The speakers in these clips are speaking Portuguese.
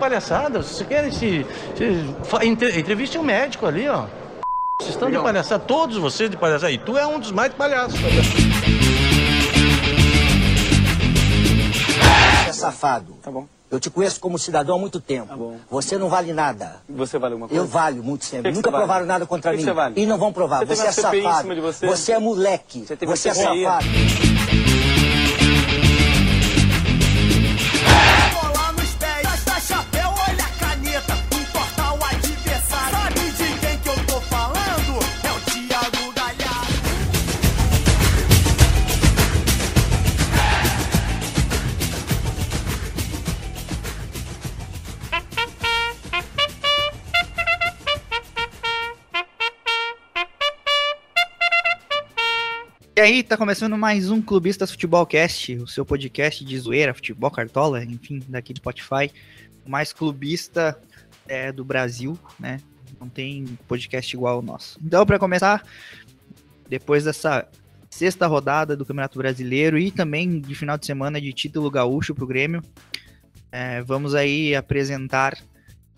palhaçada. Vocês querem se. se entre, entreviste um médico ali, ó. Vocês estão de palhaçada, todos vocês de palhaçada. E tu é um dos mais palhaços. É safado. Tá bom. Eu te conheço como cidadão há muito tempo. Tá bom. Você não vale nada. Você vale alguma coisa? Eu valho muito sempre. Que Nunca que provaram vale? nada contra que mim. Que você vale? E não vão provar. Você, você é safado. Você? você? é moleque. Você, você é CPI. safado. E aí, tá começando mais um Clubistas Futebol Cast, o seu podcast de zoeira, futebol, cartola, enfim, daqui do Spotify. O mais clubista é, do Brasil, né? Não tem podcast igual ao nosso. Então, para começar, depois dessa sexta rodada do Campeonato Brasileiro e também de final de semana de título gaúcho pro Grêmio, é, vamos aí apresentar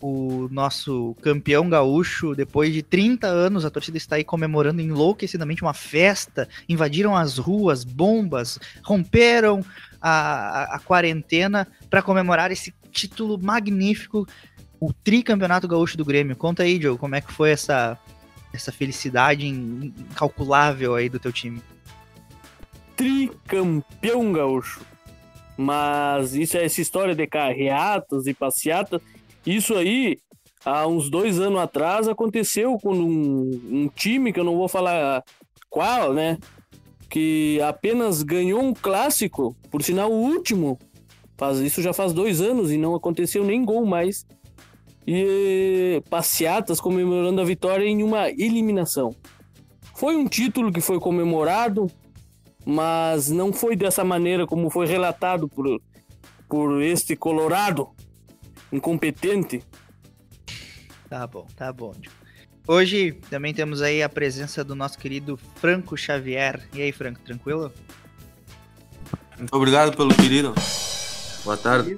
o nosso campeão gaúcho, depois de 30 anos, a torcida está aí comemorando enlouquecidamente uma festa, invadiram as ruas, bombas, romperam a, a, a quarentena para comemorar esse título magnífico, o tricampeonato gaúcho do Grêmio. Conta aí, Joe, como é que foi essa, essa felicidade incalculável aí do teu time? Tricampeão gaúcho. Mas isso é essa história de carreatas e passeatas isso aí, há uns dois anos atrás, aconteceu com um, um time que eu não vou falar qual, né? Que apenas ganhou um clássico, por sinal o último. Faz, isso já faz dois anos e não aconteceu nem gol mais. E passeatas comemorando a vitória em uma eliminação. Foi um título que foi comemorado, mas não foi dessa maneira como foi relatado por, por este Colorado, incompetente. Tá bom, tá bom. Hoje também temos aí a presença do nosso querido Franco Xavier. E aí, Franco, tranquilo? Muito obrigado pelo querido. Boa tarde.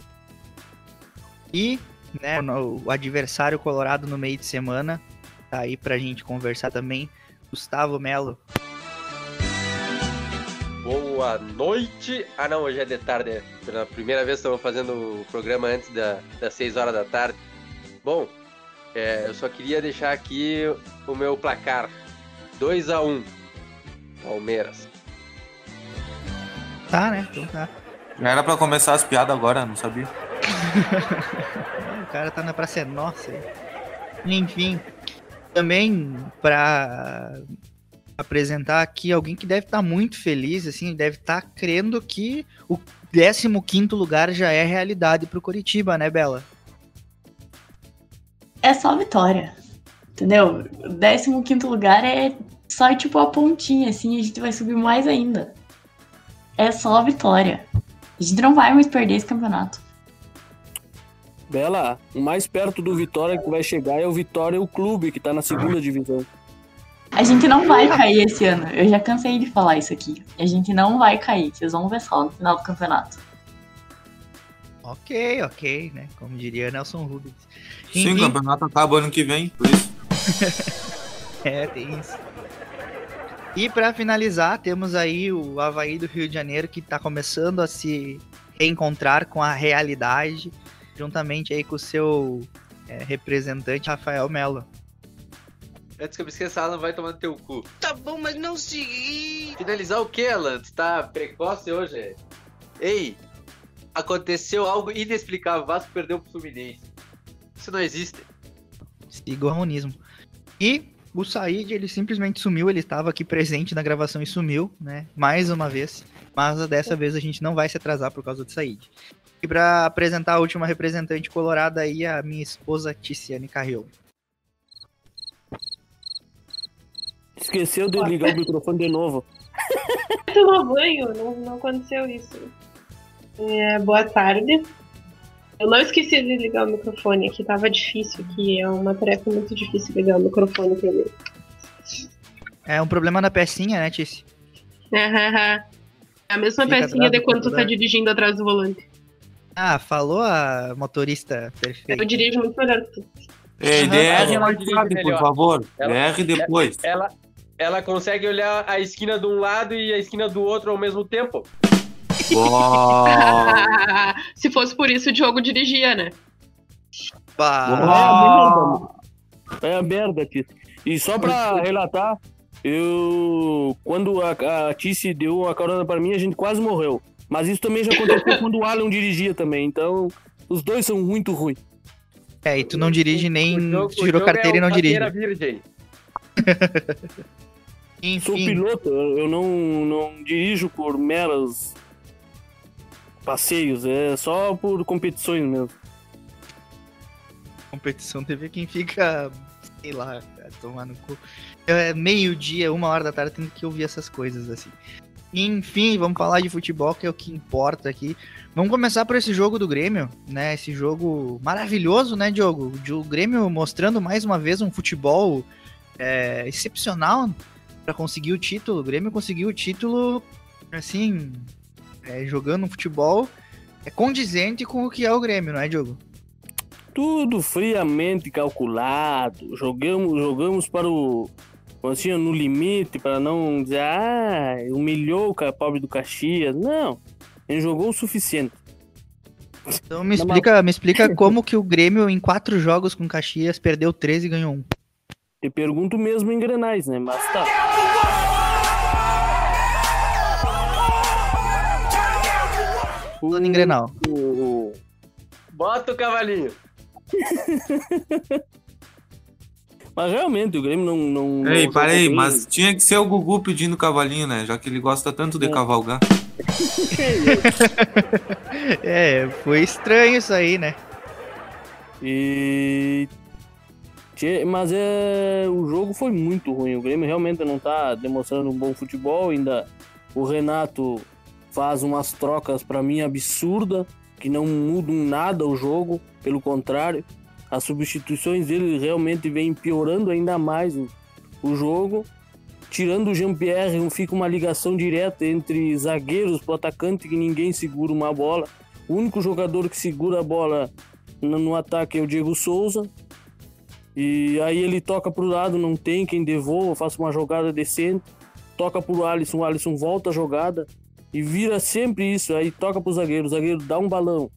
E, né, o adversário colorado no meio de semana tá aí pra gente conversar também, Gustavo Melo. Boa noite. Ah, não, hoje é de tarde. Pela primeira vez estamos fazendo o programa antes da, das 6 horas da tarde. Bom, é, eu só queria deixar aqui o meu placar: 2 a 1 Palmeiras. Tá, né? Então tá. Já era pra começar as piadas agora, não sabia. o cara tá na praça é nossa. Enfim, também pra apresentar aqui alguém que deve estar tá muito feliz, assim, deve estar tá crendo que o 15 lugar já é realidade pro Curitiba, né, Bela? É só vitória. Entendeu? O 15 lugar é só tipo a pontinha, assim, a gente vai subir mais ainda. É só vitória. A gente não vai mais perder esse campeonato. Bela, o mais perto do Vitória que vai chegar é o Vitória o clube, que tá na segunda divisão. A gente não vai cair esse ano. Eu já cansei de falar isso aqui. A gente não vai cair. Vocês vão ver só no final do campeonato. Ok, ok, né? Como diria Nelson Rubens. Sim, o campeonato acaba ano que vem, por isso. é, tem isso. E para finalizar, temos aí o Havaí do Rio de Janeiro que está começando a se reencontrar com a realidade, juntamente aí com o seu é, representante Rafael Melo. Antes que eu me esqueça, Alan vai tomar no teu cu. Tá bom, mas não se. Finalizar o que, Alan? Tu tá precoce hoje? Ei, aconteceu algo inexplicável. Vasco perdeu pro Fluminense. Isso não existe. Siga o harmonismo. E o Said, ele simplesmente sumiu. Ele estava aqui presente na gravação e sumiu, né? Mais uma vez. Mas dessa vez a gente não vai se atrasar por causa do Said. E para apresentar a última representante colorada aí, a minha esposa Ticiane Carrion. Esqueceu de ligar o microfone de novo. Tomou banho, não, não aconteceu isso. É, boa tarde. Eu não esqueci de ligar o microfone, que tava difícil, que é uma tarefa muito difícil ligar o microfone pra mim. É um problema na pecinha, né, Tice? É a mesma Fica pecinha de do quando tu tá dirigindo atrás do volante. Ah, falou a motorista perfeita. Eu dirijo muito melhor que tu. Ei. DR por favor. Ela- DR depois. Ela, ela consegue olhar a esquina de um lado e a esquina do outro ao mesmo tempo. Se fosse por isso, o Diogo dirigia, né? Bah. É a merda, Tice. E só pra relatar, eu. Quando a, a Tice deu a carona pra mim, a gente quase morreu. Mas isso também já aconteceu quando o Alan dirigia também. Então, os dois são muito ruins. É, e tu não dirige nem. Jogo- tu tirou jogo carteira é e não dirige. carteira virgem. Sou Enfim, piloto, eu não, não dirijo por meros passeios, é só por competições mesmo. competição TV quem fica, sei lá, tomar no cu. É meio-dia, uma hora da tarde, tendo que ouvir essas coisas assim. Enfim, vamos falar de futebol, que é o que importa aqui. Vamos começar por esse jogo do Grêmio, né? Esse jogo maravilhoso, né, Diogo? O Grêmio mostrando mais uma vez um futebol é, excepcional para conseguir o título. O Grêmio conseguiu o título, assim, é, jogando um futebol é condizente com o que é o Grêmio, não é, Diogo? Tudo friamente calculado. Jogamos, jogamos para o. Assim, no limite, para não dizer, ah, humilhou o pobre do Caxias. Não. Ele jogou o suficiente. Então me explica, me explica como que o Grêmio, em quatro jogos com Caxias, perdeu três e ganhou um. Te pergunto mesmo em Grenais, né? Mas tá. Falando em Grenal. Bota o cavalinho. Mas realmente, o Grêmio não. não Ei, não parei, mas tinha que ser o Gugu pedindo cavalinho, né? Já que ele gosta tanto de É. cavalgar. É, foi estranho isso aí, né? E. Mas é. O jogo foi muito ruim. O Grêmio realmente não tá demonstrando um bom futebol. Ainda o Renato faz umas trocas pra mim absurda, que não mudam nada o jogo. Pelo contrário, as substituições dele realmente vêm piorando ainda mais o, o jogo. Tirando o Jean-Pierre, fica uma ligação direta entre zagueiros pro atacante que ninguém segura uma bola. O único jogador que segura a bola no, no ataque é o Diego Souza. E aí ele toca pro lado, não tem quem devolva, faça uma jogada decente. Toca pro Alisson, o Alisson volta a jogada. E vira sempre isso, aí toca pro zagueiro, o zagueiro dá um balão.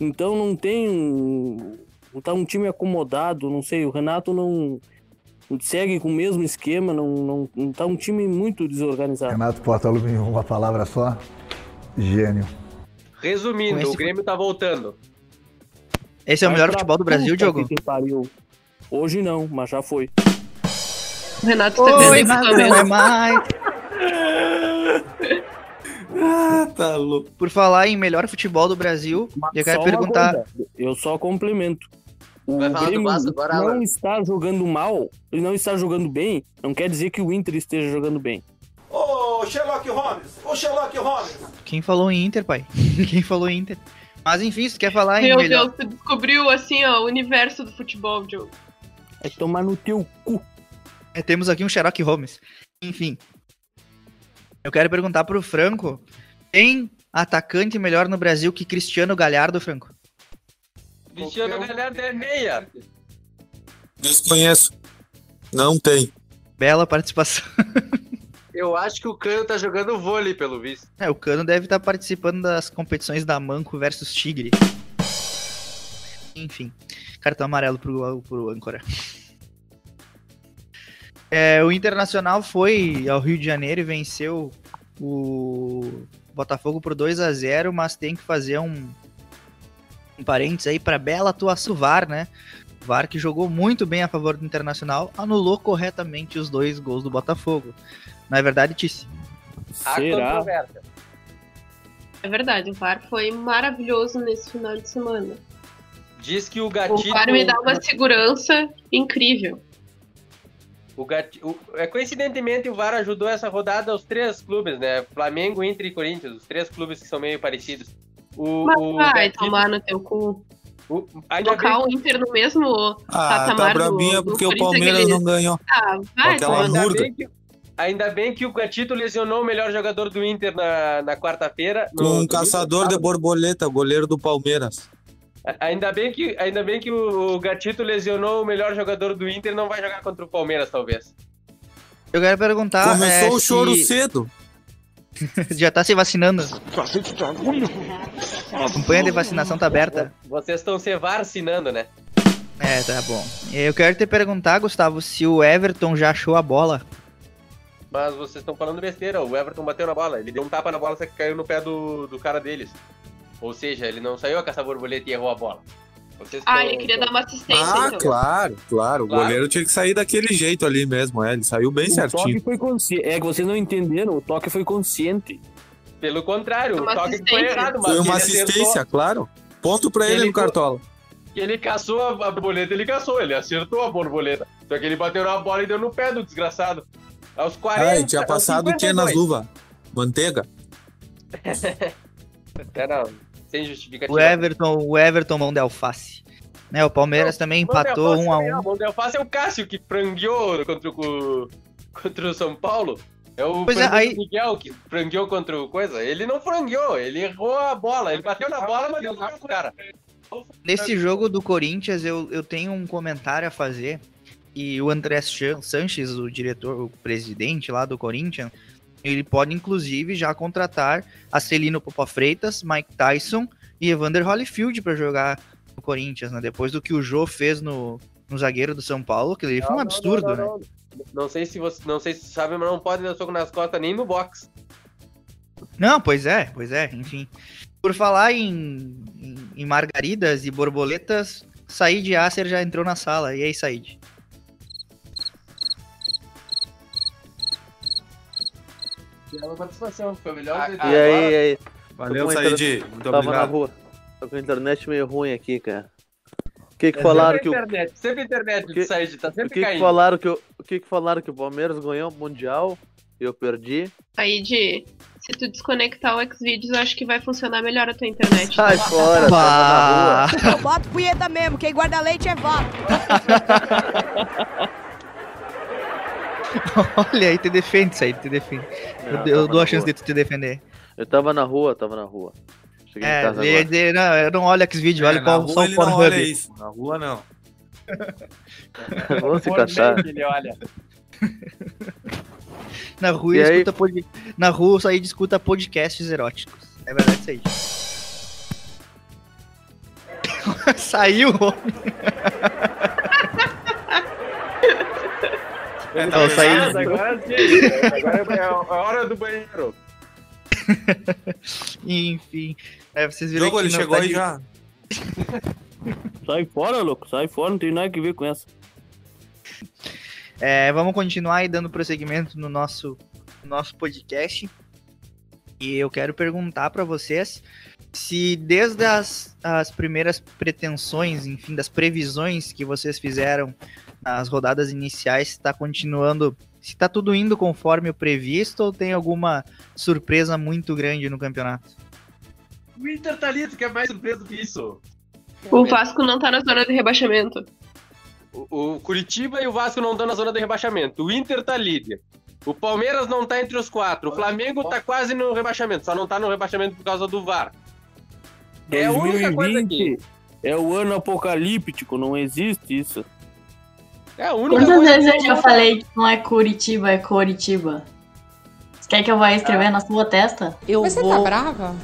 Então não tem. Não tá um time acomodado, não sei, o Renato não segue com o mesmo esquema, não, não, não tá um time muito desorganizado. Renato Portaluppi, uma palavra só, gênio. Resumindo, esse o Grêmio tá voltando. Esse é o Vai melhor futebol do Brasil, Diogo? Hoje não, mas já foi. O Renato tá Oi, Renato, também. Ah, tá louco. Por falar em melhor futebol do Brasil, eu quero perguntar. eu só complemento. O Vai falar do Grêmio Vasco agora, não Alan? está jogando mal, ele não está jogando bem, não quer dizer que o Inter esteja jogando bem. Ô, Sherlock Holmes! Ô, Sherlock Holmes! Quem falou em Inter, pai? Quem falou em Inter? Mas enfim, se tu quer falar em Meu melhor. Deus, tu descobriu assim, ó, o universo do futebol, Diogo. É tomar no teu cu. É, temos aqui um Sherlock Holmes. Enfim. Eu quero perguntar pro Franco: tem atacante melhor no Brasil que Cristiano Galhardo, Franco? Cristiano Galhardo é meia. Desconheço. Não tem. Bela participação. Eu acho que o Cano tá jogando vôlei, pelo visto. É, o Cano deve estar participando das competições da Manco versus Tigre. Enfim, cartão amarelo pro, pro âncora. É, o Internacional foi ao Rio de Janeiro e venceu o Botafogo por 2 a 0 mas tem que fazer um, um parênteses aí para bela atuação do VAR, né? O VAR que jogou muito bem a favor do Internacional, anulou corretamente os dois gols do Botafogo. Não é verdade, Tice? Será? É verdade, o VAR foi maravilhoso nesse final de semana. Diz que o O gatito. VAR me dá uma segurança incrível. O gati... o- é, coincidentemente, o VAR ajudou essa rodada os três clubes, né? Flamengo, Inter e Corinthians, os três clubes que são meio parecidos. O, Mas o vai gatito- tomar no teu cu. o- Colocar o Inter no mesmo Ah, tá patamar do, brabinha do porque o Palmeiras não ganhou. Ah, vai Aquela no- ainda murga. bem que, Ainda bem que o Gatito lesionou o melhor jogador do Inter na, na quarta-feira. um caçador de borboleta, goleiro do Palmeiras. Ainda bem que, ainda bem que o, Gatito lesionou o melhor jogador do Inter não vai jogar contra o Palmeiras, talvez. Eu quero perguntar. Começou é, o choro se- cedo. Já tá se vacinando. A campanha de vacinação tá aberta. Vocês estão se vacinando, né? É, tá bom. Eu quero te perguntar, Gustavo, se o Everton já achou a bola. Mas vocês estão falando besteira. O Everton bateu na bola. Ele deu um tapa na bola, só que caiu no pé do, do cara deles. Ou seja, ele não saiu a caçar borboleta e errou a bola. Vocês Ah, estão- ele queria dar uma assistência, Ah, então. claro, claro. O Claro. goleiro tinha que sair daquele jeito ali mesmo, é. Ele saiu bem O toque certinho. foi consciente. É que vocês não entenderam, o toque foi consciente. Pelo contrário, Uma o toque foi errado, mas Foi uma assistência, acertou. claro. Ponto pra ele Ele no Cartola. Que ele caçou a, borboleta, ele caçou, ele acertou a borboleta. Só que ele bateu na bola e deu no pé do desgraçado. Aos 40. Ah, e tinha passado o que 52. nas luvas? Manteiga? É, não, sem justificativa. O Everton, o Everton mão de alface. Né, o Palmeiras também empatou Mão de um a alface, um. não, Mão de alface é o Cássio que frangueou contra o, contra o São Paulo. É o Pois é, aí- Miguel que frangueou contra o coisa. Ele não frangueou, ele errou a bola. Ele bateu na bola, mas deu no cara. Nesse jogo do Corinthians, eu, eu tenho um comentário a fazer. E o André Sanches, o diretor, o presidente lá do Corinthians, ele pode inclusive já contratar a Celino Popa Freitas, Mike Tyson e Evander Holyfield para jogar no Corinthians, né? Depois do que o Jô fez no, no zagueiro do São Paulo, que ele foi um não, absurdo, não, né? não, não. Não sei se você não sei se sabe, mas não pode dar soco nas costas nem no box. Não, pois é, pois é, enfim. Por falar em, em, em margaridas e borboletas, Said Acer já entrou na sala. E aí, Said? Uma participação, foi melhor. E aí, e aí? Valeu, Said. inter- Muito Tava na obrigado. rua. Tô com a internet meio ruim aqui, cara. O que que É falaram sempre que o internet, sempre internet que- de Said, tá o sempre que que caindo. falaram que o, o que que falaram que o Palmeiras ganhou o mundial e eu perdi? Aí de. Se tu desconectar o Xvideos, eu acho que vai funcionar melhor a tua internet. Sai fora, tava na rua. Eu boto punheta mesmo, quem guarda leite é vaca. Olha aí, te defende, Said, te defende. Não, eu, eu tava dou a chance rua. de tu te defender. Eu tava na rua, tava na rua. Cheguei em É, casa de, agora. de, não, eu não olho Xvideo, olha É, na qual só ele o olha Pornhub. isso. Na rua não. Vamos se mente ele olha. Na rua E ele aí? escuta pod... Na rua escuta podcasts eróticos. É verdade, Said? Saiu, homem. É, tá? Agora sim, agora é a hora do banheiro. Enfim. É, vocês viram Jogo, que ele não chegou tá aí de- já. Sai fora, louco, sai fora, não tem nada que ver com essa. É, vamos continuar aí dando prosseguimento no nosso, no nosso podcast. E eu quero perguntar para vocês se desde as, as primeiras pretensões, enfim, das previsões que vocês fizeram nas rodadas iniciais, está continuando, se está tudo indo conforme o previsto ou tem alguma surpresa muito grande no campeonato? O Inter tá ali, tu quer mais surpresa do que isso? O Vasco não tá na zona de rebaixamento. O, o Curitiba e o Vasco não estão na zona de rebaixamento. O Inter tá líder. O Palmeiras não tá entre os quatro. O Flamengo tá quase no rebaixamento. Só não tá no rebaixamento por causa do VAR. É a única coisa aqui. 2020 é o ano apocalíptico, não existe isso. É a única Quantas coisa vezes que eu já falei que não é Curitiba, é Coritiba? Você quer que eu vá escrever na sua testa? Eu Mas você tá brava?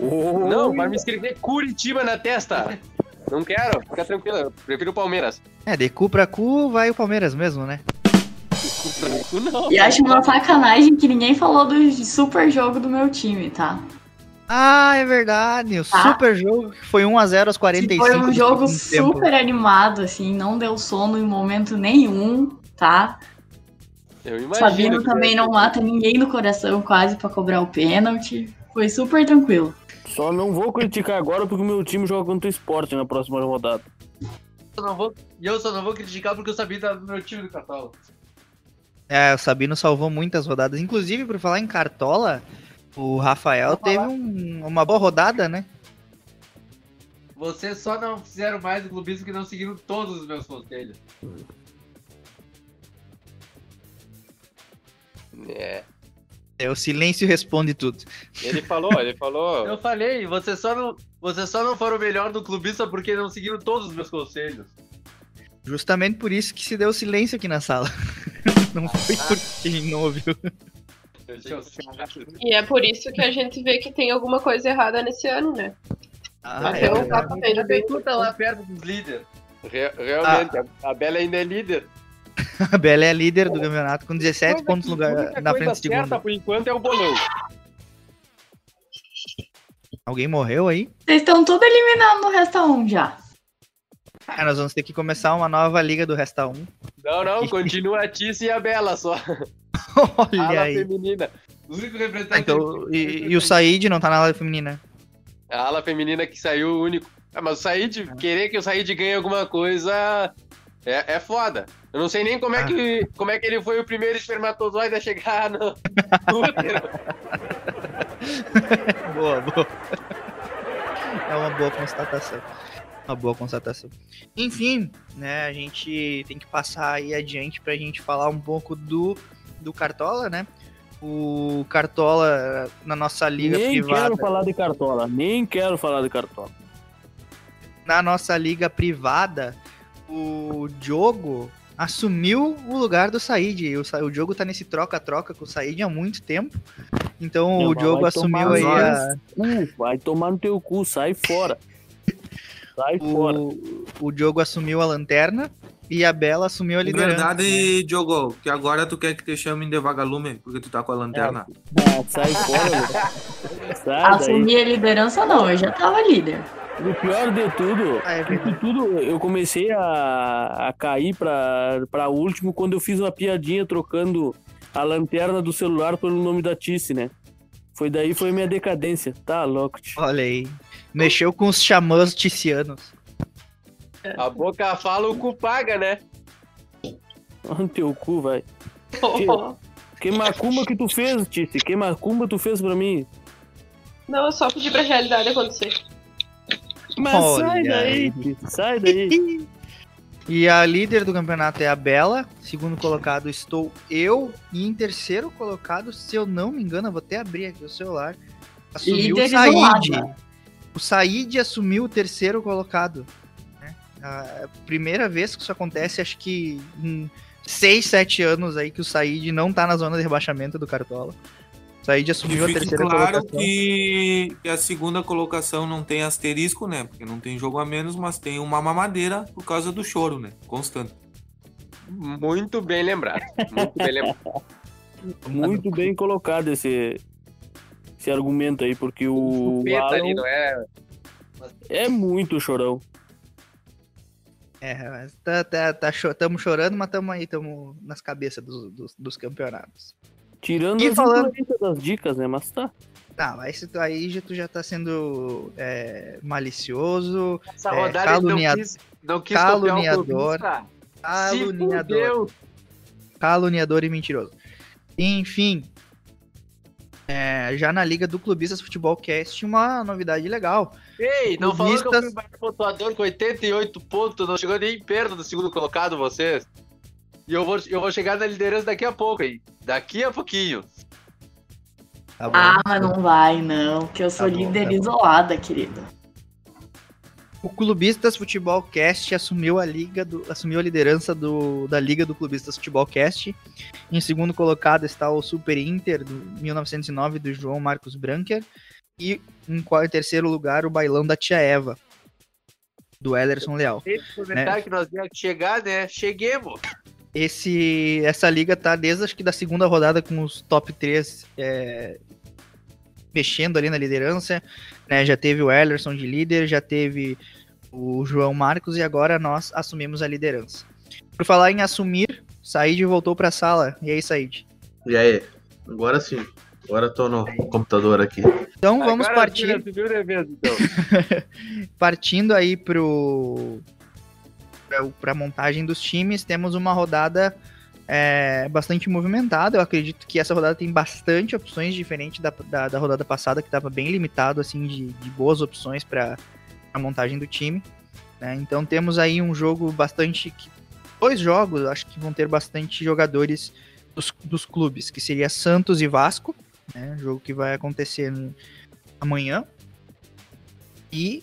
Não, vai me escrever Curitiba na testa. Não quero, fica tranquilo. Eu prefiro o Palmeiras. É, de cu pra cu vai o Palmeiras mesmo, né? Não. E acho uma sacanagem que ninguém falou do super jogo do meu time, tá? Ah, é verdade. O Tá. super jogo que foi 1x0 aos 45. Foi um jogo segundo tempo. super animado, assim, não deu sono em momento nenhum, tá? Eu imagino. Sabino também deve não mata ninguém no coração quase pra cobrar o pênalti. Foi super tranquilo. Só não vou criticar agora porque o meu time joga contra o esporte na próxima rodada. Eu não vou- E eu só não vou criticar porque o Sabino tá no meu time do Cartola. É, o Sabino salvou muitas rodadas. Inclusive, por falar em Cartola, o Rafael teve um- uma boa rodada, né? Vocês só não fizeram mais do clubismo que não seguiram todos os meus conselhos. É. É, o silêncio responde tudo. Ele falou, ele falou. Eu falei, você só não, você só não foram o melhor do clubista porque não seguiram todos os meus conselhos. Justamente por isso que se deu silêncio aqui na sala. Não foi porque a gente não ouviu. E é por isso que a gente vê que tem alguma coisa errada nesse ano, né? Ah, Até é o verdade. Papa Pedro Bem, tu tá lá perto dos líderes. Re- realmente, Ah. a, a Bela ainda é líder. A Bela é líder do campeonato com 17 pontos no A lugar, na frente do segundo. por enquanto é o bolão. Alguém morreu aí? Vocês estão tudo eliminados no Resta 1 já. Ah, nós vamos ter que começar uma nova liga do Resta 1. Não, não, continua a Tice e a Bela só. Olha Ala aí. feminina. Os únicos Ah, representantes. então, e, e o Said não tá na ala feminina. A ala feminina que saiu o único. Ah, mas o Said, querer que o Said ganhe alguma coisa é, é foda. Eu não sei nem como é, Ah. que, como é que ele foi o primeiro espermatozoide a chegar no, no útero. boa, boa. É uma boa constatação. Uma boa constatação. Enfim, né, a gente tem que passar aí adiante pra gente falar um pouco do, do Cartola, né? O Cartola na nossa liga Nem privada. quero falar de cartola, nem quero falar de cartola. na nossa liga privada, o Diogo assumiu o lugar do Said. O, Sa- o Diogo tá nesse troca-troca com o Said há muito tempo. Então Não, o Diogo assumiu aí a, cu, vai tomar no teu cu, sai fora. Sai fora. o, o Diogo assumiu a lanterna e a Bela assumiu a É liderança. verdade, Diogo, que agora tu quer que te chamem de vagalume, porque tu tá com a lanterna. Ah, sai fora. Sai. Assumir a liderança não, eu já tava líder. O pior de tudo, Ah, é isso tudo, eu comecei a, a cair pra, pra último quando eu fiz uma piadinha trocando a lanterna do celular pelo nome da Tice, né? Foi daí foi minha decadência. Tá louco, tio. Olha aí. Mexeu com os xamãs ticianos. A boca fala, o cu paga, né? Olha teu cu, vai. Que macumba que tu fez, Tice? Que macumba tu fez pra mim? Não, eu só pedi pra realidade acontecer. Mas Olha sai daí, aí. Tice, sai daí. E a líder do campeonato é a Bela. Segundo colocado estou eu. E em terceiro colocado, se eu não me engano, eu vou até abrir aqui o celular. Assumiu Líder o Said. isolada. O Said assumiu o terceiro colocado. né? A primeira vez que isso acontece, acho que em 6, 7 anos aí que o Said não tá na zona de rebaixamento do Cartola. O Said assumiu a terceira claro colocação. que, que a segunda colocação não tem asterisco, né? Porque não tem jogo a menos, mas tem uma mamadeira por causa do choro, né? Constante. Muito bem lembrado. Muito bem lembrado. Muito bem colocado esse, esse argumento aí, porque o Chupeta Alan ali, não é? é muito chorão. É, mas tá, tá, tá tamo chorando, mas tamo aí, tamo nas cabeças dos, dos, dos campeonatos. Tirando E as falando- das dicas, né? Mas tá. Tá, mas isso aí já, tu já tá sendo é, malicioso, Essa É, não quis, não quis o caluniador, caluniador, caluniador e mentiroso. Enfim, é, já na Liga do Clubistas Futebol Cast, uma novidade legal. Ei, não falou que eu fui Clubistas- o maior pontuador com 88 pontos, não chegou nem perto do segundo colocado vocês. E eu vou, eu vou chegar na liderança daqui a pouco aí. Daqui a pouquinho. Tá bom? Ah, mas não vai, não, que eu sou Tá bom, líder tá bom. isolada, querido. O Clubistas Futebol Cast assumiu a liga do, assumiu a liderança do, da Liga do Clubistas Futebol Cast. Em segundo colocado está o Super Inter do 1909 do João Marcos Branker e em qual- em terceiro lugar o Bailão da Tia Eva do Ellerson Leal. Tem que comentar que nós que chegar, né? Cheguemos. Esse essa liga tá desde acho que da segunda rodada com os top 3 é, mexendo ali na liderança, né? Já teve o Ellerson de líder, já teve o João Marcos e agora nós assumimos a liderança. Por falar em assumir, Said voltou pra sala. E aí, Said? E aí? Agora sim. Agora tô no computador aqui. Então vamos Agora partir. o evento, então. partindo aí pro para montagem dos times, temos uma rodada é, bastante movimentada. Eu acredito que essa rodada tem bastante opções diferentes da, da, da rodada passada, que estava bem limitado assim de, de boas opções para a montagem do time. né? Então temos aí um jogo bastante dois jogos, acho que vão ter bastante jogadores dos, dos clubes, que seria Santos e Vasco, né? Jogo que vai acontecer no- amanhã. E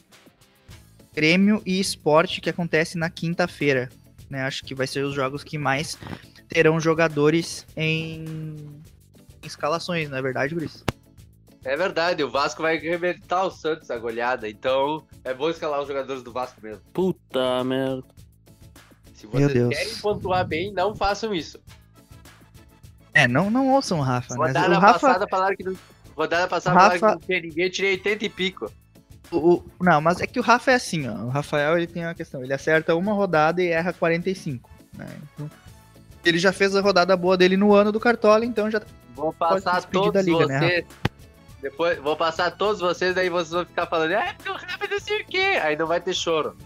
Grêmio e Esporte, que acontece na quinta-feira. Né? Acho que vai ser os jogos que mais terão jogadores em, escalações, não é verdade, Guris? É verdade, o Vasco vai arrebentar o Santos a goleada, então é bom escalar os jogadores do Vasco mesmo. Puta merda. Se Meu vocês Deus. querem pontuar bem, não façam isso. É, não, não ouçam o Rafa. Né? Rodada O Rafa, passada falaram que não. Rodada passada Rafa- falaram que não tinha ninguém, eu tirei 80 e pico. o- o- não, mas é que o Rafa é assim, ó. O Rafael ele tem uma questão, ele acerta uma rodada e erra 45. Né? Então, ele já fez a rodada boa dele no ano do Cartola, então já Vou Pode se passar todos da liga, né, vocês. Depois, vou passar todos vocês, daí vocês vão ficar falando, é, porque o Rafa não sei o quê. Aí não vai ter choro.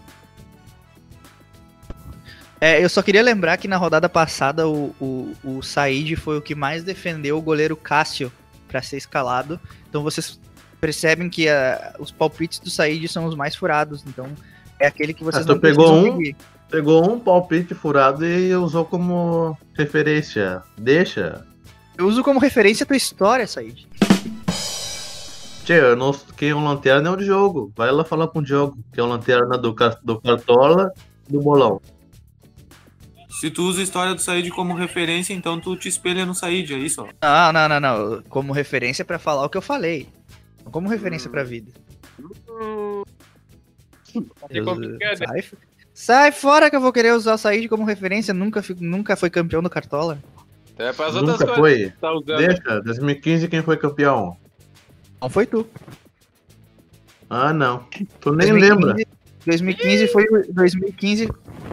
É, eu só queria lembrar que na rodada passada o, o, o Said foi o que mais defendeu o goleiro Cássio para ser escalado. Então vocês percebem que ah, os palpites do Said são os mais furados. Então é aquele que vocês Ah, tu não pegou um? seguir. Pegou um palpite furado e usou como referência. Deixa. Eu uso como referência a tua história, Said. Tchê, eu não, quem é o lanterna é o Diogo. Vai lá falar com o Diogo, que é o lanterna do, do Cartola e do Bolão. Se tu usa a história do Said como referência, então tu te espelha no Said, é isso? Não, não, não, não. Como referência pra falar o que eu falei. Não como referência pra vida. Que complicado. Sai, sai fora que eu vou querer usar o Said como referência. Nunca, nunca foi campeão do Cartola. É pras outras Nunca coisas. foi. que Tá usando. Deixa, 2015 quem foi campeão? Não foi tu. Ah, não. Tu nem 2015 lembra. 2015 foi o 2015,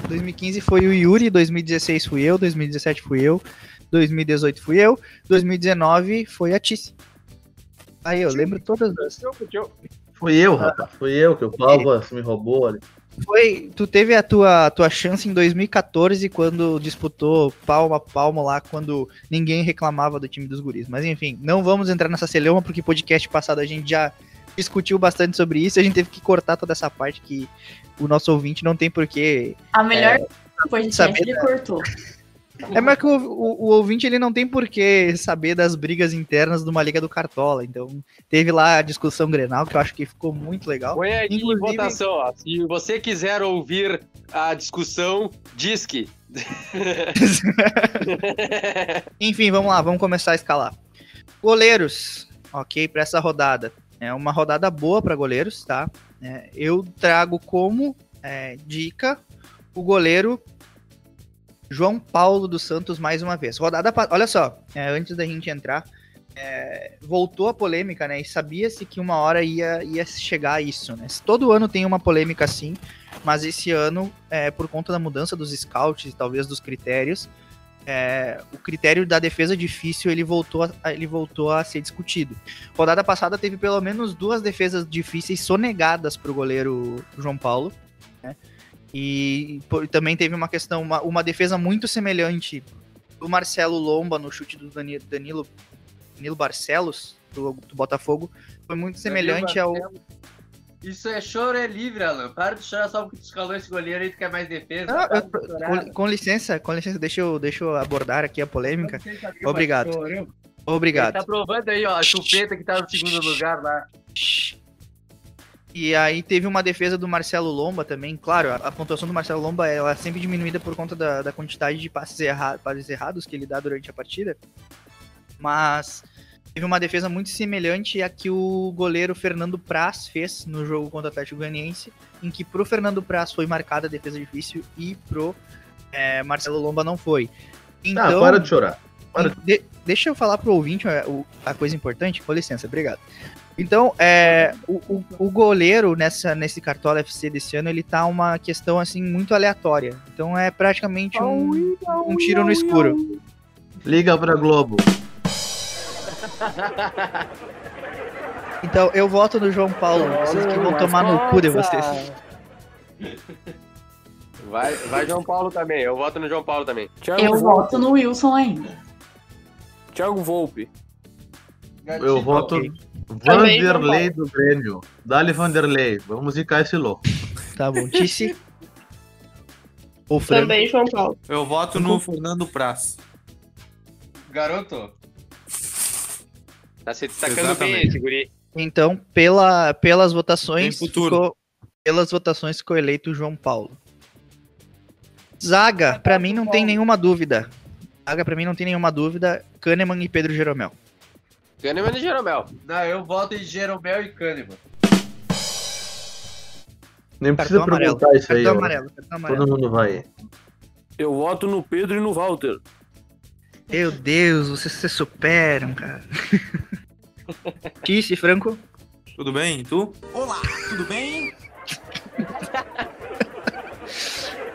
2015 foi o Yuri, 2016 fui eu, 2017 fui eu, 2018 fui eu, 2019 foi a Tice. Aí eu lembro todas das. Fui eu, rapaz. Fui eu que o Palvas me roubou ali. Foi, tu teve a tua, tua chance em 2014 quando disputou palma a palma lá quando ninguém reclamava do time dos guris. Mas enfim, não vamos entrar nessa celeuma porque podcast passado a gente já discutiu bastante sobre isso, a gente teve que cortar toda essa parte que o nosso ouvinte não tem porquê A melhor É, podcast saber ele da- cortou. É, mas que o, o- o ouvinte ele não tem por que saber das brigas internas de uma liga do Cartola. Então, teve lá a discussão Grenal, que eu acho que ficou muito legal. Põe aí em Inclusive- votação, ó. Se você quiser ouvir a discussão, diz que. Enfim, vamos lá, vamos começar a escalar. Goleiros, ok, para essa rodada. É uma rodada boa para goleiros, tá? É, eu trago como é, dica o goleiro João Paulo dos Santos mais uma vez. Rodada, olha só, é, antes da gente entrar, é, voltou a polêmica, né? E sabia-se que uma hora ia, ia chegar a isso, né? Todo ano tem uma polêmica assim, mas esse ano, é, por conta da mudança dos scouts e talvez dos critérios, é, o critério da defesa difícil ele voltou, a, ele voltou a ser discutido. Rodada passada teve pelo menos duas defesas difíceis sonegadas para o goleiro João Paulo, né? E pô, também teve uma questão, uma, uma defesa muito semelhante do Marcelo Lomba no chute do Dani- Danilo, Danilo Barcelos, do, do Botafogo, foi muito semelhante ao. Isso é choro é livre, Alan. Para de chorar só porque tu escalou esse goleiro aí, tu quer mais defesa. Para eu- com, com licença, com licença, deixa eu, deixa eu abordar aqui a polêmica. Mas Obrigado. Obrigado. Ele tá provando aí, ó, a chupeta que tá no segundo lugar lá. E aí teve uma defesa do Marcelo Lomba também. Claro, a, a pontuação do Marcelo Lomba ela é sempre diminuída por conta da, da quantidade de passes, erra, passes errados que ele dá durante a partida. Mas teve uma defesa muito semelhante à que o goleiro Fernando Praz fez no jogo contra o Atlético Goianiense, em que pro Fernando Praz foi marcada a defesa difícil e pro é, Marcelo Lomba não foi. Então, Ah, para de chorar. Para de... de- deixa eu falar pro ouvinte é, o- a coisa importante, com licença, obrigado. Então, é, o, o- o goleiro nessa, nesse Cartola FC desse ano, ele tá uma questão assim muito aleatória. Então é praticamente um, um tiro no escuro. Liga pra Globo. Então eu voto no João Paulo, vocês que vão tomar no cu de vocês. Vai, vai João Paulo também. Eu voto no João Paulo também. Eu voto no Wilson ainda. Thiago Volpe. Eu voto Também Vanderlei do Grêmio. Dali Vanderlei. Vamos zicar esse louco. Tá bom. Tice. Frango. Também, João Paulo. Eu voto no Fernando Praz. garoto. Tá se destacando bem esse guri. Então, pela, pelas votações, ficou, pelas votações ficou eleito o João Paulo. Zaga, pra mim não tem nenhuma dúvida. Zaga, pra mim não tem nenhuma dúvida. Kahneman e Pedro Jeromel. Kahneman e Jeromel. Não, eu voto em Jeromel e Kahneman. Nem Cartão precisa amarelo. perguntar isso aí, Cartão amarelo, cartão amarelo. Todo mundo vai. Eu voto no Pedro e no Walter. Meu Deus, vocês se superam, cara. Tice, Franco. Tudo bem? E tu? Olá, tudo bem?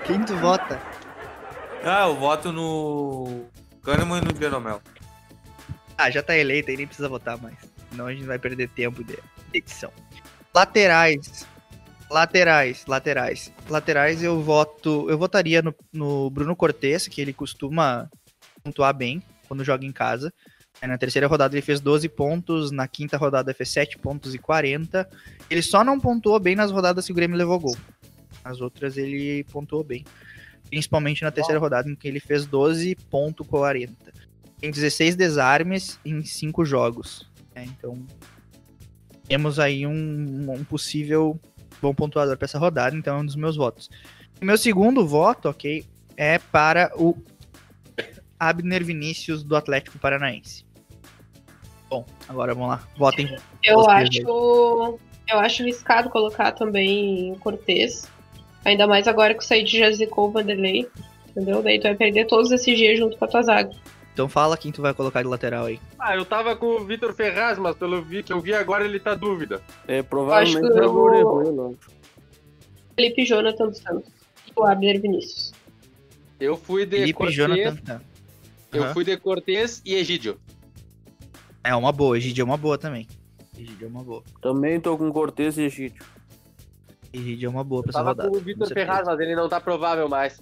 Quem tu vota? Ah, eu voto no Kahneman e no Jeromel. Ah, já tá eleito aí, nem precisa votar mais. Senão a gente vai perder tempo de de edição. Laterais. Laterais, laterais. Laterais eu voto. Eu votaria no, no Bruno Cortes, que ele costuma pontuar bem quando joga em casa. Na terceira rodada ele fez 12 pontos, na quinta rodada fez 7 pontos e 40. Ele só não pontuou bem nas rodadas que o Grêmio levou gol. As outras ele pontuou bem. Principalmente na terceira rodada, em que ele fez 12.40. Tem 16 desarmes em 5 jogos. né? Então, temos aí um, um possível bom pontuador para essa rodada, então é um dos meus votos. O meu segundo voto, ok, é para o Abner Vinícius do Atlético Paranaense. Bom, agora vamos lá, votem. Eu acho. Eu acho arriscado colocar também o Cortez. Ainda mais agora que o Said já zicou o Vanderlei. Entendeu? Daí tu vai perder todos esses dias junto com a tua zaga. Então fala quem tu vai colocar de lateral aí. Ah, eu tava com o Vitor Ferraz, mas pelo que eu vi agora ele tá dúvida. É, provavelmente Acho que é eu- o. Felipe Jonathan dos Santos. E o Abner Vinícius. Eu fui de Felipe Cortez, Jonathan. tá. eu fui de Cortez e Egídio. É uma boa, Egidio é uma boa também. Egidio é uma boa. Também tô com Cortez e Egídio. Egidio é uma boa pra Eu essa tava rodada. com o Vitor. Ferraz, mas ele não tá provável mais.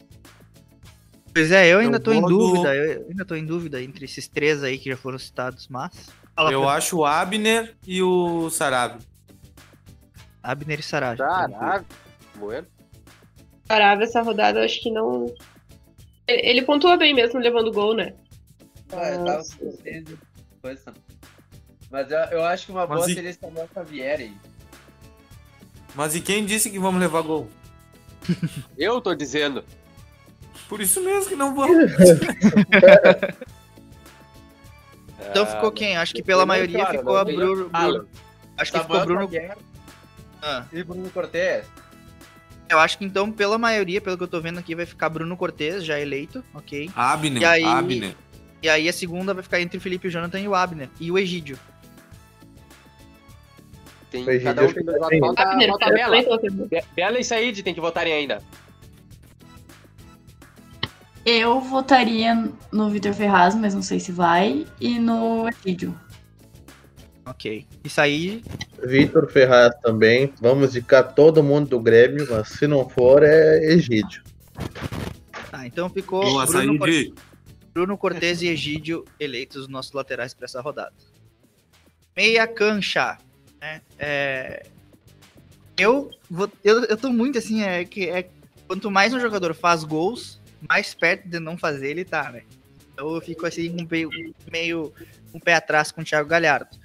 Pois é, eu ainda Eu tô em vou do- dúvida, eu ainda tô em dúvida entre esses três aí que já foram citados, mas. Fala, Eu acho o Abner e o Sarabia. Abner e Saraj. Caraca. Bueno. Parava essa rodada, eu acho que não. Ele, pontua bem mesmo levando gol, né? Ah, eu tava. Mas eu, eu acho que uma Mas boa e- seria esse Samuel Xavier aí. Mas e quem disse que vamos levar gol? Eu tô dizendo. Por isso mesmo que não vamos. Então ficou quem? Acho que pela maioria claro, ficou a Bruno. Bruno- Acho que Samuel ficou Bruno. Xavier Ah, e Bruno Cortez. eu acho que então, pela maioria, pelo que eu tô vendo aqui, vai ficar Bruno Cortez, já eleito, ok. Abner, E aí- Abner. E aí a segunda vai ficar entre o Felipe Jonathan e o Abner. E o Egídio. Tem, Egídio cada um tem que dois votos. Bela. Bela e Said tem que votarem ainda. Eu votaria no Vitor Ferraz, mas não sei se vai, e no Egídio. Ok. Isso aí. Vitor Ferraz também. Vamos indicar todo mundo do Grêmio, mas se não for, é Egídio. Tá, então ficou Boa, Bruno, Cor- Said. Bruno Cortez e Egídio eleitos os nossos laterais para essa rodada. Meia cancha. Né? É, Eu, vou... eu, eu tô muito assim, é que é... quanto mais um jogador faz gols, mais perto de não fazer ele tá, né? Então eu fico assim, um meio, meio um pé atrás com o Thiago Galhardo.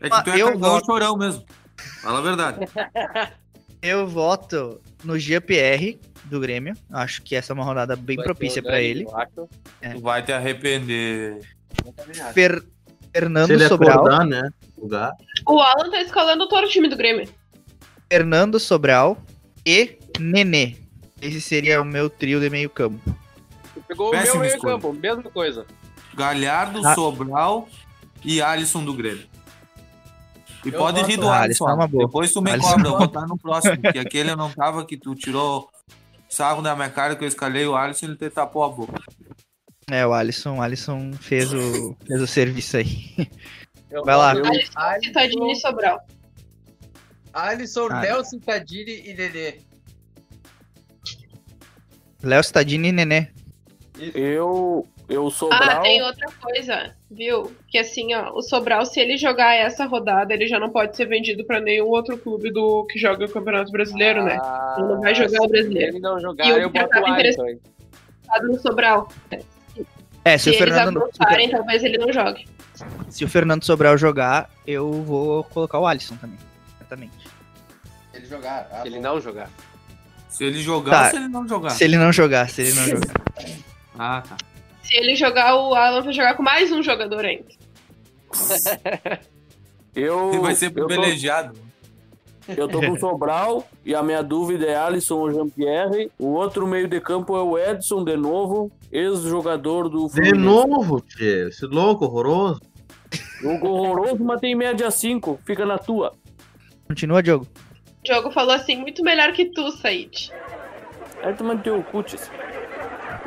É que tu é Eu voto. chorão mesmo. Fala a verdade. Eu voto no Jean-Pierre do Grêmio. Acho que essa é uma rodada bem Vai propícia para ele. É. Tu vai te arrepender. Fer... Fernando Se ele Sobral. acordar, né? O Alan tá escalando todo o time do Grêmio. Fernando Sobral e Nenê. Esse seria o meu trio de meio campo. Tu pegou Péssima o meu meio campo, mesma coisa. Galhardo, Ah. Sobral e Alisson do Grêmio. E Eu pode rir do Alisson, Alisson. é. Depois tu me Alisson. cobra, eu vou estar no próximo. Porque aquele eu não tava, que tu tirou sarro da minha cara que eu escalei o Alisson ele te tapou a boca. É, o Alisson, o Alisson fez o, fez o serviço aí. Eu Vai lá. Alisson, Alisson, e Sobral. Alisson, Ah. Léo Cittadini e Nenê. Léo Stadini e Nenê. Eu, eu Sobral. Ah, tem outra coisa, viu? Que assim, ó, o Sobral, se ele jogar essa rodada, ele já não pode ser vendido pra nenhum outro clube do que joga o Campeonato Brasileiro, né? Ah, Ele não vai jogar o Se brasileiro. ele não jogar, E o eu que boto o Alisson. Tá no Sobral. É, se, Se o eles Fernando, avançarem, talvez ele não jogue. se o Fernando Sobral jogar, eu vou colocar o Alisson também. Exatamente. Se ele jogar. Se ele não jogar. Se ele jogar Tá. ou se ele não jogar? Se ele não jogar, se ele não jogar. Ah, tá. Se ele jogar, o Alan vai jogar com mais um jogador ainda. Eu, Ele vai ser privilegiado. Eu tô com o Sobral e a minha dúvida é Alisson ou Jean-Pierre. O outro meio de campo é o Edson, de novo, ex-jogador do De Fluminense. novo, tio. Esse louco horroroso. Jogo horroroso, mas tem média 5. Fica na tua. Continua, Diogo. O jogo falou assim, muito melhor que tu, Said. Tu manteve o Cutis.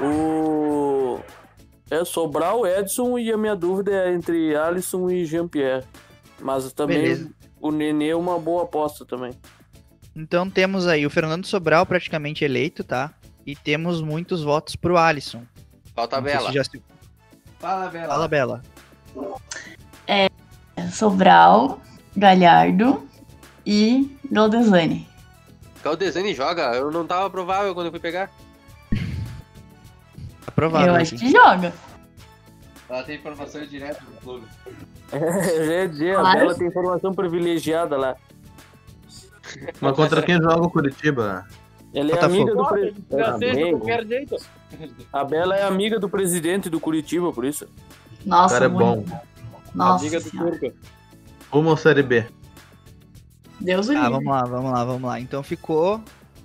O. É Sobral, Edson e a minha dúvida é entre Alisson e Jean-Pierre. Mas também Beleza. o Nenê é uma boa aposta também. Então temos aí o Fernando Sobral praticamente eleito, tá? E temos muitos votos pro Alisson. Falta a se Bela. já se- Fala, Bela. Fala, Bela. Sobral, Galhardo e Galdesani. Caldesani joga? Eu não tava provável quando eu fui pegar. Aprovável. Eu acho que joga. Ela tem informações direto do clube. É, já ia dizer, a Claro. Bela tem informação privilegiada lá. Mas contra quem joga o Curitiba? Ela é Botafogo. amiga do pre... Já sei, Amigo. qualquer jeito. A Bela é amiga do presidente do Curitiba, por isso. O Nossa, cara é muito. bom. Nossa Amiga do. Turco. Rumo ao Série B. Deus o Tá, livre. vamos lá, vamos lá, vamos lá. Então ficou,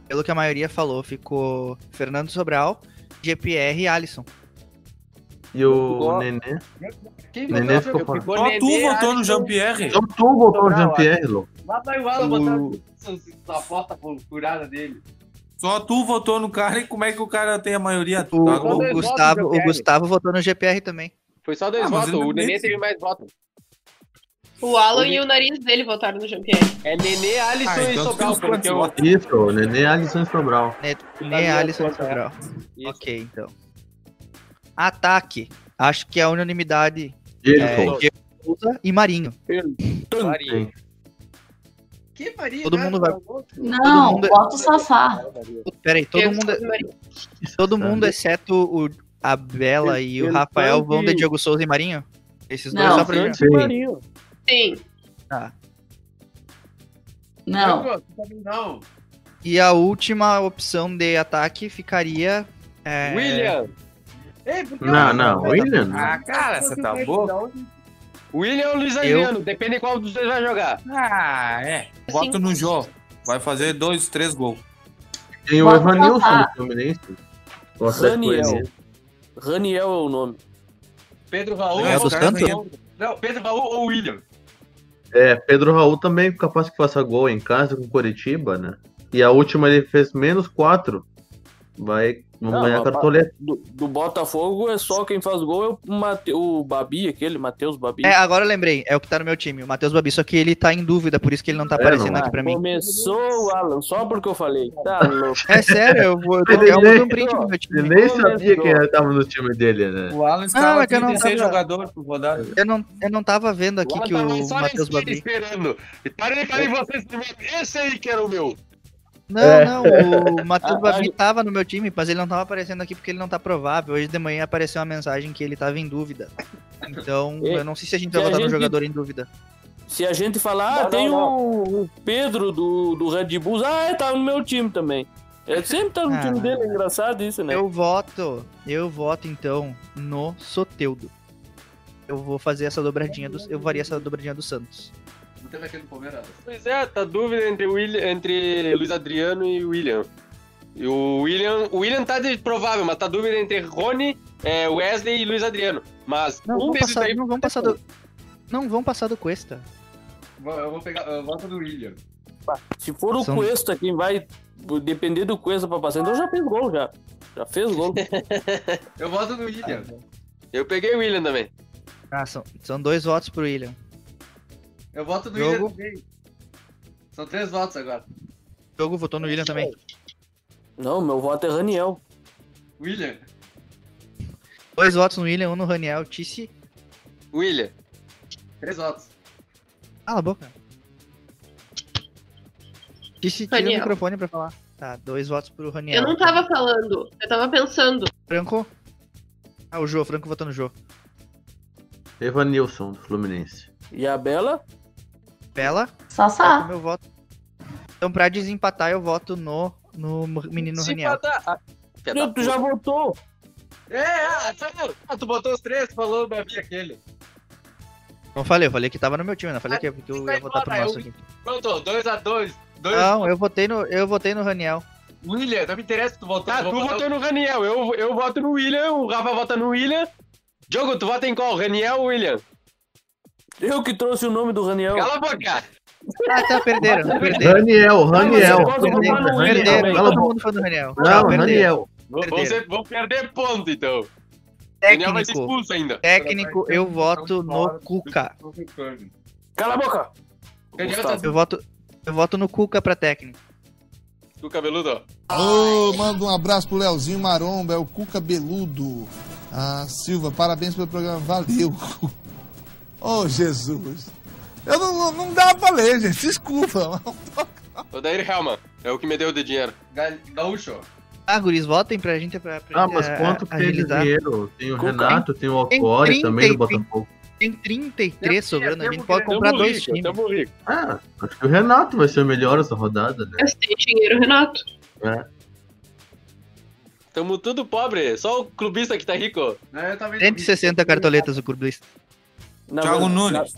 pelo que a maioria falou, ficou Fernando Sobral, GPR e Alisson. E o Nenê? Quem Nenê votou? ficou fora. Só Nenê, tu votou no. Jean-Pierre. Então tu votou no Jean-Pierre, louco. Lá vai o Alan botar a aposta furada dele. Só tu votou no cara e como é que o cara tem a maioria? Tu O, tá Gustavo, o. Gustavo votou no GPR também. Foi só dois Ah, votos. O Nenê teve mais votos. O Alan O e o nariz dele votaram no Jean-Pierre. É Nenê, Alisson Ah, e então tu Sobral. temos Pelo quantos que eu... Isso, Nenê, Alisson e Sobral. Ne- Tá Nem vendo Alisson e é? Sobral. Isso. Ok, então. Ataque. Acho que é a unanimidade é, Diego. Diego Souza e Marinho. Marinho. Que Marinho? Todo cara? mundo vai- Não, mundo é- bota o Safá. Pera aí, todo mundo, é- e todo mundo exceto o, a Bela e o Ele Rafael vão de Diogo Souza e Marinho? Esses dois Não, só pra Sim. Marinho. Sim. Tá. Não. Não. E a última opção de ataque ficaria. é, William. Ei, Não, não, William. Ah, cara, você tá boa? William ou Luiz Adriano? Depende qual dos dois vai jogar. Ah, é. Voto no Jô. Vai fazer dois, três gols. Tem o Bota Evanilson do Fluminense. Raniel. Raniel é o nome. Pedro Raul. É, É o Santos? Não, Pedro Raul ou William? É, Pedro Raul também capaz que faça gol em casa com o Curitiba, né? E a última ele fez menos quatro. Vai, vamos Não, ganhar cartoleta. Do, do Botafogo é só quem faz gol é o, Mate, o Babi, aquele, Matheus Babi. É, agora eu lembrei, é o que tá no meu time, o Matheus Babi, só que ele tá em dúvida, por isso que ele não tá É, aparecendo não. aqui pra mim. Começou, Alan, só porque eu falei. Tá louco. É sério, eu vou eu Ele eu nem- um print do meu time. Ele nem sabia quem tava no time dele, né? O Alan é que eu não 36 tava- por rodada. Eu não, eu não tava vendo aqui Lá que o Matheus Babi. esperando. E parei, parei vocês. Esse aí que era o meu. Não, É. não, o Matheus Ah, Babi ah, tava no meu time, mas ele não tava aparecendo aqui porque ele não tá provável. Hoje de manhã apareceu uma mensagem que ele tava em dúvida. Então, E- eu não sei se a gente vai votar no jogador em dúvida. Se a gente falar, ah, Não, tem não, O, o Pedro do, do Red Bulls, ah, é, tá no meu time também. Ele sempre tá no Ah. time dele, é engraçado isso, né? Eu voto, eu voto então no Soteudo. Eu vou fazer essa dobradinha do, eu faria essa dobradinha do Santos. Não teve aquele do Palmeiras? Pois é, tá dúvida entre, William, entre Luiz Adriano e William. E o William, o William tá de provável, mas tá dúvida entre Rony, é, Wesley e Luiz Adriano. Mas Não, um vamos desses passar, aí. não vamos passar do não vamos passar do Cuesta. Eu vou pegar, eu voto do William. Se for o Cuesta quem vai depender do Cuesta pra passar, então já fez gol já. Já fez gol. Eu voto no William. Eu peguei o William também. Ah, são, são dois votos pro William. Eu voto no William Jogo. também. São três votos agora. O jogo votou no William também. Não, meu voto é Raniel. William. Dois votos no William, um no Raniel. Tice, William. Três votos. cala a boca. Tice, tira o Raniel. microfone pra falar. Tá, dois votos pro Raniel. Eu não tava falando, eu tava pensando. Branco? Ah, o Jô, o Franco votou no Jô. Evanilson, do Fluminense. E a Bela? Bela? Sassá. Meu voto. Então, pra desempatar, eu voto no, no menino Raniel. Ah, Não, tu já votou. É, ah, sério? Ah, tu botou os três, tu falou o Babi aquele. Não falei, eu falei que tava no meu time, não falei que, que eu ia votar pro nosso eu- aqui. Pronto, 2x2. Dois... Não, eu votei no, eu votei no Raniel. William, não me interessa que tu votou. Ah, tu votou no Raniel, eu, eu voto no William, o Rafa vota no William. Diogo, tu vota em qual? Raniel ou William? Eu que trouxe o nome do Raniel. Cala a boca. Ah, tá, perderam, perderam. Raniel, Raniel. Perderam, a todo boca. mundo Raniel. Não, Tchau, perderam. Raniel. Perderam. ser- vamos perder ponto, então. Daniel vai ser Técnico, expulso ainda. técnico, eu voto no Cuca. Cala a boca. Eu voto, eu voto no Cuca pra técnico. O cabeludo, ó. Ô, manda um abraço pro Leozinho Maromba, é o Cuca Beludo. Ah, Silva, parabéns pelo programa, valeu. Ô, Jesus. Eu não, não, dá pra ler, gente, desculpa. O Dair Helman, é o que me deu de dinheiro. Ga- Gaúcho. Ah, guris, votem pra gente, pra, pra Ah, mas a- quanto tem de agilizar. dinheiro? Tem o Cuca, Renato, tem o tem Alcore também do 30 Botafogo. Tem 33 sobrando, a gente pode comprar Tamo dois rico, times. tamo rico. Ah, acho que o Renato vai ser o melhor essa rodada, né? Mas tem dinheiro, Renato. É. Tamo tudo pobre, só o clubista que tá rico. É, eu também 160 cartoletas o clubista. Na Thiago ver- Nunes.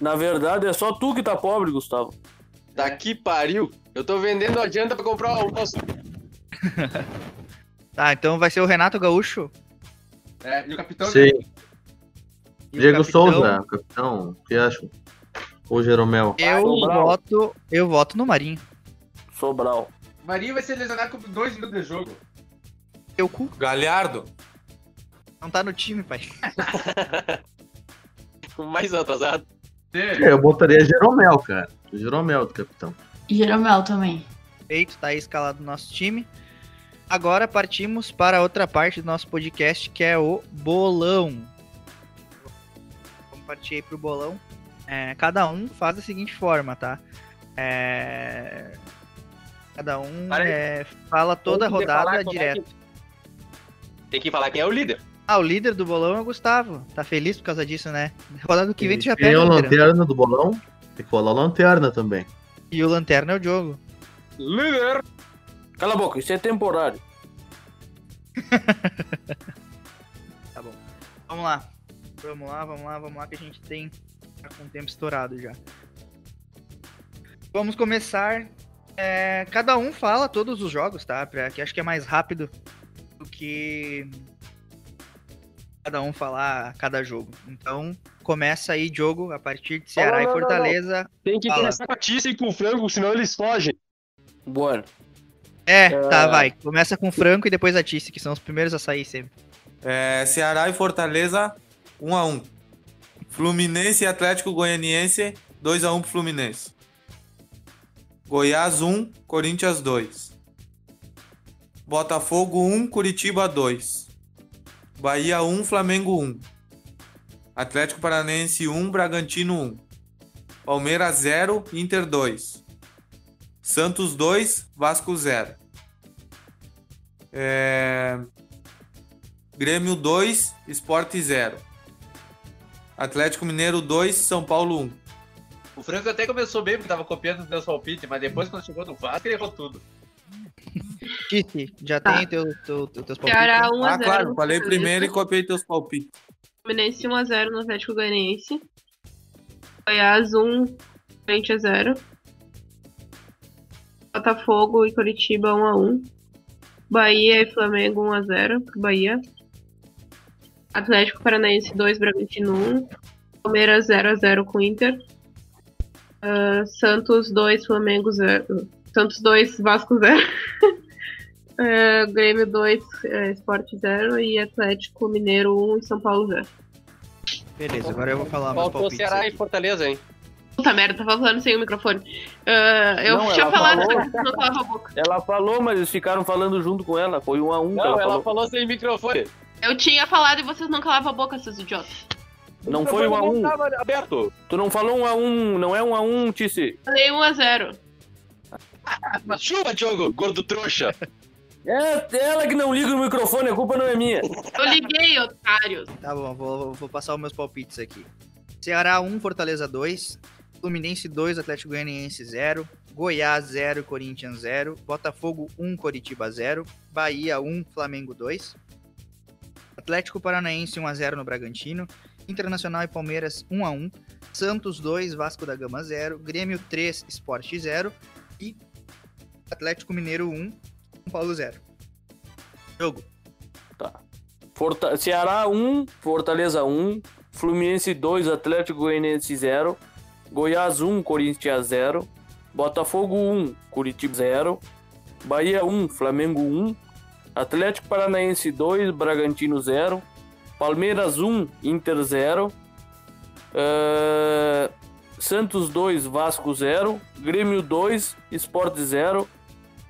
Na, na verdade, é só tu que tá pobre, Gustavo. Daqui pariu. Eu tô vendendo a janta pra comprar o almoço. Tá, então vai ser o Renato Gaúcho. É, e o capitão Sim. e o Diego capitão. Souza, capitão, o que acham? Ou Jeromel? Eu Sobral. voto, eu voto no Marinho. Sobral. Marinho vai ser lesionado com dois minutos de jogo. Teu cu Galhardo. não tá no time, pai. Mais atrasado. Eu botaria Jeromel, cara. Jeromel do capitão. Jeromel também. Feito, tá aí escalado no nosso time. Agora partimos para outra parte do nosso podcast, que é o bolão. Vamos partir aí pro bolão. É, cada um faz da seguinte forma, tá? É, Cada um é, fala toda a rodada é direto. que- Tem que falar quem é o líder. Ah, o líder do bolão é o Gustavo. Tá feliz por causa disso, né? Rodada que vem tu já pega o a lanterna do bolão? Tem que falar lanterna também. E o lanterna é o Diogo. Líder! Cala a boca, isso é temporário. Tá bom. Vamos lá. Vamos lá, vamos lá, vamos lá, que a gente tem. Tá com o tempo estourado já. Vamos começar. é, cada um fala todos os jogos, tá? Pra, que acho que é mais rápido do que cada um falar cada jogo. Então, começa aí, jogo, a partir de Ceará Não, e não, não, não. Fortaleza. Tem que Fala. começar com a Tissa e com o frango, senão eles fogem. Bueno. É, É. tá, vai. Começa com Franco e depois a Tice, que são os primeiros a sair sempre. É, Ceará e Fortaleza, 1x1. Fluminense e Atlético Goianiense, 2x1 pro Fluminense. Goiás 1, Corinthians 2. Botafogo 1, Curitiba 2. Bahia 1, Flamengo 1. Atlético Paranense 1, Bragantino 1. Palmeiras 0, Inter 2. Santos 2, Vasco 0. É... Grêmio 2, Sport 0. Atlético Mineiro 2, São Paulo 1. O Franco até começou bem porque tava copiando os meus palpites, mas depois quando chegou no Vasco ele errou tudo. Tice, já Tá. tem teu, teu, teu, teus Ceará palpites? 1 a Ah, 0 claro, falei Fortaleza. primeiro e copiei teus palpites. Fluminense 1x0 no Atlético Goianiense. Goiás 1, Corinthians 0. Botafogo e Curitiba 1x1. Bahia e Flamengo 1x0 pro Bahia. Atlético Paranaense 2, Bragantino 1. Palmeiras 0x0 com o Inter. Ah, Santos 2, Flamengo 0. Santos 2, Vasco 0. Ah, Grêmio 2, eh, Sport 0 e Atlético Mineiro 1 e São Paulo 0. Beleza, agora eu vou falar meus Faltou. Ceará aqui. e Fortaleza, hein? Puta merda, tava falando sem o microfone. Ah, eu Não, tinha ela falado, falou. mas não calava a boca. Ela falou, mas eles ficaram falando junto com ela. Foi um a um que Não, ela, ela falou. falou sem microfone. Eu tinha falado e vocês não calavam a boca, seus idiotas. Não foi um a um. Tava aberto. Tu não falou um a um, não é um a um, Tice. Falei 1x0. Chuva, Diogo, gordo trouxa. É ela que não liga o microfone, a culpa não é minha. Eu liguei, otários. Tá bom, vou, vou passar os meus palpites aqui. Ceará 1, Fortaleza 2. Fluminense 2, Atlético Goianiense 0. Goiás 0, Corinthians 0. Botafogo 1, Coritiba 0. Bahia 1, Flamengo 2. Atlético Paranaense 1x0 no Bragantino. Internacional e Palmeiras 1x1. Santos 2, Vasco da Gama 0. Grêmio 3, Sport 0. E Atlético Mineiro 1, São Paulo 0. Jogo. Tá. Forta Ceará 1, Fortaleza 1, Fluminense 2, Atlético Goianiense 0, Goiás 1, Corinthians 0, Botafogo 1, Curitiba 0, Bahia 1, Flamengo 1, Atlético Paranaense 2, Bragantino 0, Palmeiras 1, Inter 0, eh, Santos 2, Vasco 0, Grêmio 2, Sport 0,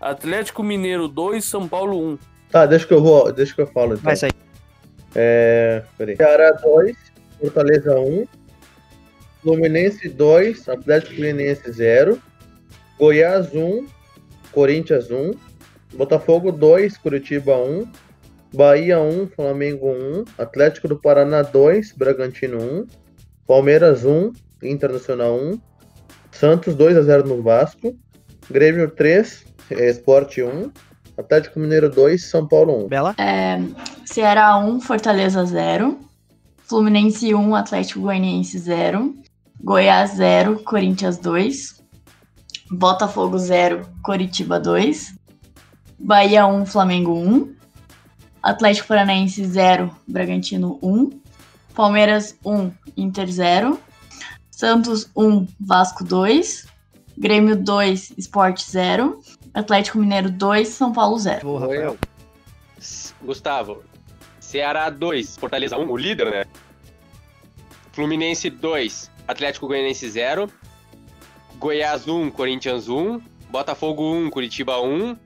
Atlético Mineiro 2, São Paulo 1. Tá, deixa que eu vou. Deixa que eu falo então. Vai sair. É. Peraí. Ceará 2, Fortaleza 1, Fluminense 2, Atlético Goianiense 0, Goiás 1, Corinthians 1, Botafogo 2, Curitiba 1, Bahia 1, Flamengo 1, Atlético do Paraná 2, Bragantino 1, Palmeiras 1, Internacional 1, Santos 2 a 0 no Vasco, Grêmio 3, eh, Sport 1, Atlético Mineiro 2, São Paulo 1. Bela? É, Ceará 1, Fortaleza 0. Fluminense 1, Atlético Goianiense 0. Goiás 0, Corinthians 2. Botafogo 0, Coritiba 2. Bahia 1, Flamengo 1. Atlético Paranaense 0, Bragantino 1. Palmeiras 1, Inter 0. Santos 1, Vasco 2. Grêmio 2, Sport 0. Atlético Mineiro 2, São Paulo 0. Ô, Rafael. Gustavo. Ceará 2, Fortaleza 1, o líder, né? Fluminense 2, Atlético Goianiense 0. Goiás 1, Corinthians 1. Botafogo 1, Curitiba 1.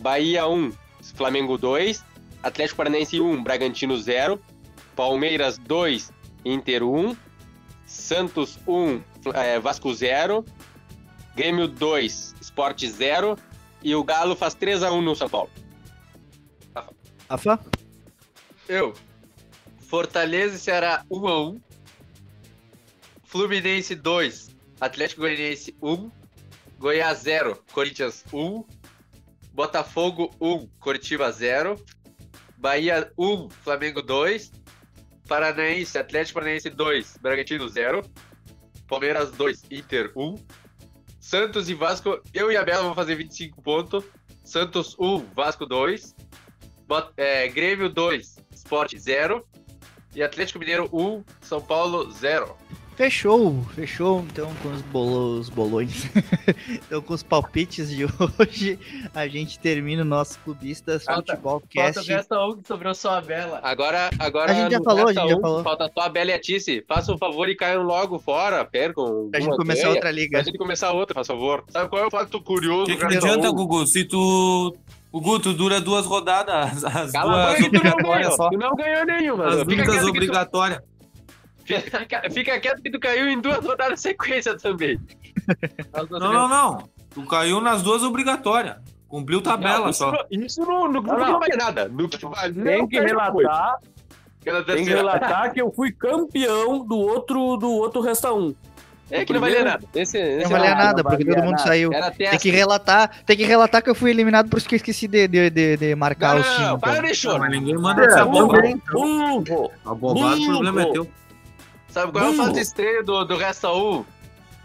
Bahia 1, Flamengo 2. Atlético Paranaense 1, Bragantino 0. Palmeiras 2, Inter 1. Santos 1, eh, Vasco 0. Grêmio 2, Sport 0. E o Galo faz 3x1 no São Paulo. Rafa? Eu. Fortaleza e Ceará 1x1. Fluminense 2. Atlético Goianiense 1. Goiás 0. Corinthians 1. Botafogo 1. Coritiba 0. Bahia 1. Flamengo 2. Paranaense, Atlético Paranaense 2. Bragantino 0. Palmeiras 2. Inter 1. Santos e Vasco, eu e a Bela vamos fazer 25 pontos. Santos 1, Vasco 2. Bot- é, Grêmio 2, Sport 0. E Atlético Mineiro 1, São Paulo 0. Fechou, fechou então com os, bolo, os bolões. então com os palpites de hoje, a gente termina o nosso Clubistas Futebol Cast. um que sobrou só a Bela. Agora, agora A gente já falou, a gente já um, falou. Falta só a Bela e a Tice. Façam um favor e caiam logo fora, percam. Pra gente começar ganha. outra liga. Pra gente começar outra, faz favor. Sabe qual é o fato curioso? O que, que não adianta? Gugu? Se tu. Gugu, tu dura duas rodadas, as Cala a duas boca, tu não obrigatórias ganhou. só. Tu não ganhou nenhuma. As tu- obrigatórias. Fica, fica quieto que tu caiu em duas rodadas sequência também. Não, não, não. Tu caiu nas duas obrigatórias. Cumpriu tabela Não, isso só. não- Isso não, Não, não, não. vale nada. No que vale Tem que relatar, tem que relatar que eu fui campeão do outro, do outro Resta 1. É que não valia nada. Esse, esse Não valia nada, porque todo mundo saiu. Era Tem que relatar, tem que relatar que eu fui eliminado por isso que eu esqueci de, de, de, de marcar Não, os não, times. não, para de choro. Mas ninguém manda É, essa bomba. o problema é teu. Sabe qual é o fato estranho do, do Resta 1?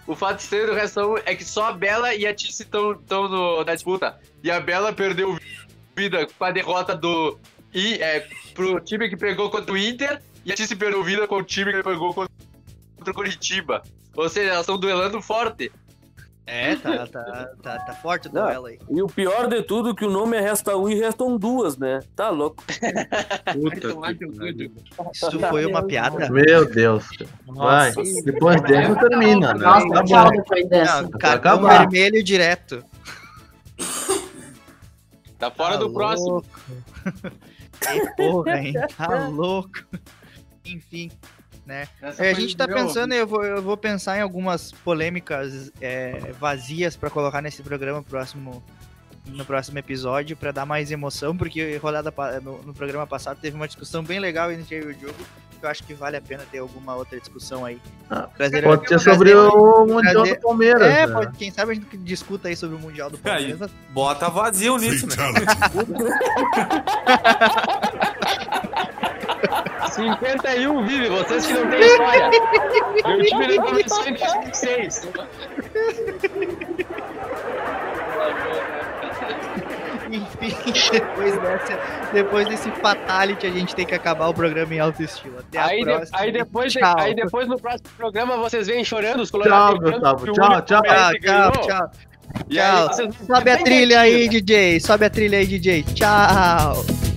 O fato estranho do Resta 1 é que só a Bela e a Tice estão na disputa. E a Bela perdeu vida com a derrota do. E, é, pro time que pegou contra o Inter. E a Tice perdeu vida com o time que pegou contra o Curitiba. Ou seja, elas estão duelando forte. É, tá, tá, tá, tá forte o Não. duelo aí. E o pior de tudo é que o nome é Resta 1 e restam duas, né? Tá louco. Puta que. Isso foi uma piada? Meu Deus. Vai. Depois dessa termina, né? Nossa, Tá tchau bom. depois dessa. Não, cartão vermelho direto. Tá fora Tá do próximo. louco. Que porra, hein? Tá louco. Enfim, né? É, a gente tá meu- pensando, eu vou, eu vou pensar em algumas polêmicas é, vazias pra colocar nesse programa próximo no próximo episódio pra dar mais emoção, porque rodada no, no programa passado teve uma discussão bem legal entre eu e o Diogo, que eu acho que vale a pena ter alguma outra discussão aí. Trazer- pode ser trazer- sobre o Mundial trazer- do Palmeiras, É, né? pode, quem sabe a gente discuta aí sobre o Mundial do Aí, Palmeiras. bota vazio nisso, né? 51 vive, vocês que não têm história. Meu time não começou em 2006. Enfim, depois, dessa, depois desse fatality, a gente tem que acabar o programa em alto estilo. Até a Aí, de- próxima. aí, depois, Tchau. aí depois no próximo programa vocês vêm chorando os Tchau, colorados. Gustavo. Tchau, único tchau. palmeirense Tchau, ganhou. tchau. E aí Tchau. vocês- Sobe a trilha aí? DJ. Sobe a trilha aí, DJ. Tchau.